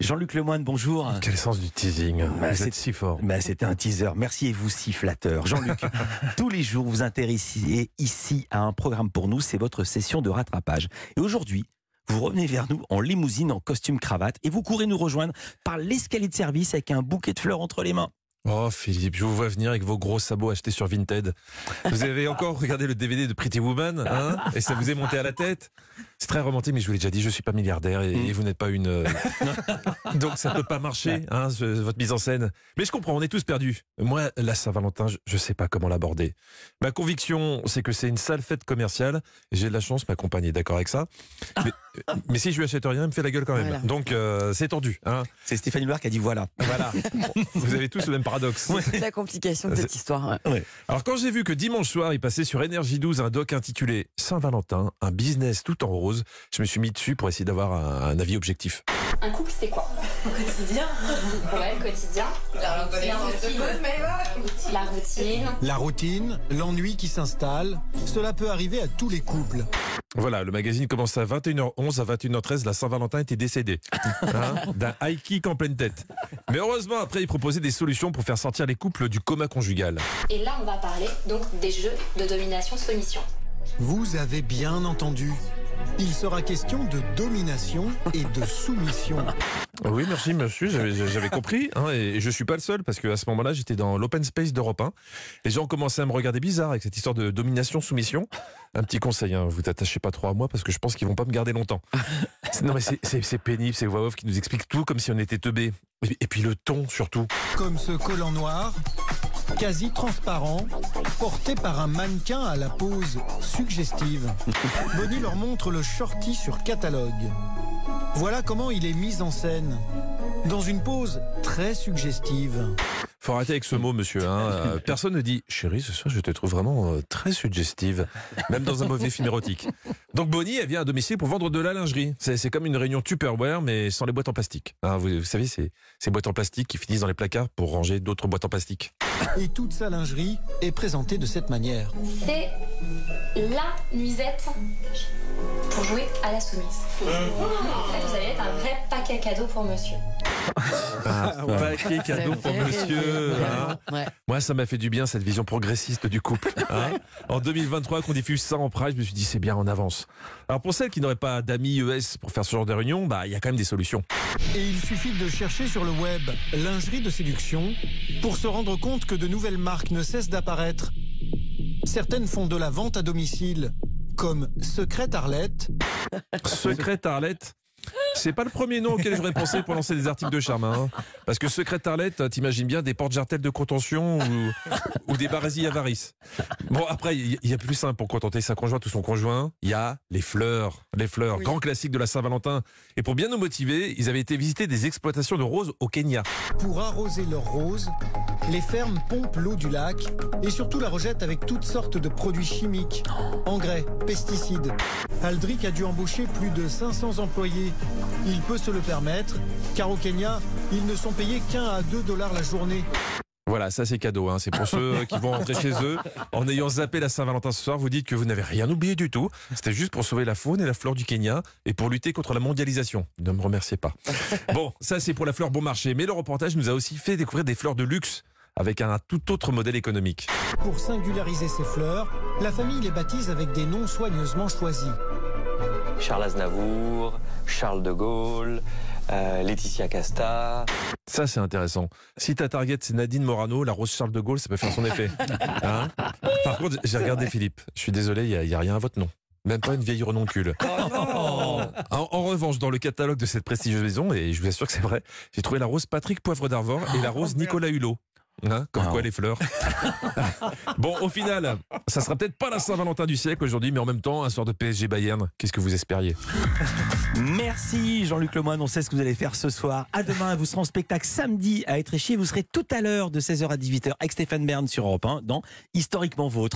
Jean-Luc Lemoyne, bonjour. Quel sens du teasing Bah, Vous c'est- êtes si fort. Bah, C'était un teaser. Merci et vous si flatteur. Jean-Luc, tous les jours, vous intéressez ici à un programme pour nous, c'est votre session de rattrapage. Et aujourd'hui, vous revenez vers nous en limousine, en costume cravate, et vous courez nous rejoindre par l'escalier de service avec un bouquet de fleurs entre les mains. Oh Philippe, je vous vois venir avec vos gros sabots achetés sur Vinted. Vous avez encore regardé le DVD de Pretty Woman hein? Et ça vous est monté à la tête? C'est très romantique, mais je vous l'ai déjà dit, je suis pas milliardaire et, et vous n'êtes pas une. euh, Donc ça peut pas marcher, hein, ce- votre mise en scène. Mais je comprends, on est tous perdus. Moi, la Saint-Valentin, je, je sais pas comment l'aborder. Ma conviction, c'est que c'est une sale fête commerciale. J'ai de la chance, ma compagne est d'accord avec ça. Mais, mais si je lui achète rien, elle me fait la gueule quand même. Voilà. Donc euh, c'est tendu. Hein. C'est Stéphanie Loire qui a dit voilà. Voilà. vous avez tous le même paradoxe. C'est la complication de cette histoire. ouais. Alors quand j'ai vu que dimanche soir, il passait sur Énergie 12 un doc intitulé Saint-Valentin, un business tout en rose, je me suis mis dessus pour essayer d'avoir un, un avis objectif. Un couple, c'est quoi? Au quotidien Ouais, le quotidien. La routine. La routine. La routine, l'ennui qui s'installe, cela peut arriver à tous les couples. Voilà, le magazine commence à 21h11, à 21h13, la Saint-Valentin était décédée. Hein, D'un high kick en pleine tête. Mais heureusement, après, il proposait des solutions pour faire sortir les couples du coma conjugal. Et là, on va parler donc des jeux de domination-soumission. Vous avez bien entendu. Il sera question de domination et de soumission. Oui, merci, monsieur, j'avais compris. hein, et je suis pas le seul, parce qu'à ce moment-là, j'étais dans l'open space d'Europe 1. Les gens commençaient à me regarder bizarre avec cette histoire de domination-soumission. Un petit conseil, hein, vous t'attachez pas trop à moi, parce que je pense qu'ils vont pas me garder longtemps. Non, mais c'est- c'est c'est pénible, ces voix off qui nous expliquent tout comme si on était teubés. Et, et puis le ton, surtout. Comme ce collant noir, quasi transparent, porté par un mannequin à la pose suggestive. Bonnie leur montre le shorty sur catalogue. Voilà comment il est mis en scène. Dans une pose très suggestive. Faut arrêter avec ce mot, monsieur. hein. Euh, Personne ne dit Chérie, ce soir, je te trouve vraiment euh, très suggestive. Même dans un mauvais film érotique. Donc Bonnie, elle vient à domicile pour vendre de la lingerie. C'est comme une réunion Tupperware, mais sans les boîtes en plastique. Hein, vous, vous savez, c'est ces boîtes en plastique qui finissent dans les placards pour ranger d'autres boîtes en plastique. Et toute sa lingerie est présentée de cette manière. C'est la nuisette pour jouer à la soumise. Là, vous allez être un vrai paquet cadeau pour monsieur. Un paquet cadeau pour fait monsieur. hein. Ouais. Moi, ça m'a fait du bien, cette vision progressiste du couple. hein. En 2023, qu'on diffuse ça en Pride, je me suis dit, c'est bien, on avance. Alors, pour celles qui n'auraient pas d'amis ES pour faire ce genre de réunion, bah, il y a quand même des solutions. Et il suffit de chercher sur le web lingerie de séduction pour se rendre compte que de nouvelles marques ne cessent d'apparaître. Certaines font de la vente à domicile, comme Secrète Arlette, Secrète Arlette. C'est pas le premier nom auquel j'aurais pensé pour lancer des articles de charme. hein. Parce que Secrète Arlette, t'imagines bien des portes-jartelles de contention ou, ou des barésies avarices. Bon, après, il y, il y a plus simple pour contenter sa conjointe ou son conjoint. Il y a les fleurs. Les fleurs, grand classique de la Saint-Valentin. Et pour bien nous motiver, ils avaient été visiter des exploitations de roses au Kenya. pour arroser leurs roses, les fermes pompent l'eau du lac et surtout la rejettent avec toutes sortes de produits chimiques, engrais, pesticides. Aldric a dû embaucher plus de 500 employés. Il peut se le permettre, car au Kenya, ils ne sont payés qu'un à 2 dollars la journée. Voilà, ça c'est cadeau. hein. C'est pour ceux qui vont rentrer chez eux. En ayant zappé la Saint-Valentin ce soir, vous dites que vous n'avez rien oublié du tout. C'était juste pour sauver la faune et la flore du Kenya et pour lutter contre la mondialisation. Ne me remerciez pas. Bon, ça c'est pour la fleur bon marché. Mais le reportage nous a aussi fait découvrir des fleurs de luxe avec un tout autre modèle économique. Pour singulariser ces fleurs, la famille les baptise avec des noms soigneusement choisis. Charles Aznavour, Charles de Gaulle, euh, Laetitia Casta. Ça c'est intéressant. Si ta target c'est Nadine Morano, la rose Charles de Gaulle, ça peut faire son effet. Hein Par contre, j'ai regardé Philippe. Je suis désolé, il n'y a, rien à votre nom. Même pas une vieille renoncule. en, en revanche, dans le catalogue de cette prestigieuse maison, et je vous assure que c'est vrai, j'ai trouvé la rose Patrick Poivre d'Arvor et la rose Nicolas Hulot. Hein, comme Ah. quoi les fleurs. bon, au final, ça sera peut-être pas la Saint-Valentin du siècle aujourd'hui, mais en même temps, un soir de PSG Bayern. Qu'est-ce que vous espériez? Merci Jean-Luc Lemoyne, on sait ce que vous allez faire ce soir. À demain, vous serez en spectacle samedi à Étréchy. Vous serez tout à l'heure de 16h à 18h avec Stéphane Bern sur Europe 1 dans Historiquement Vôtre.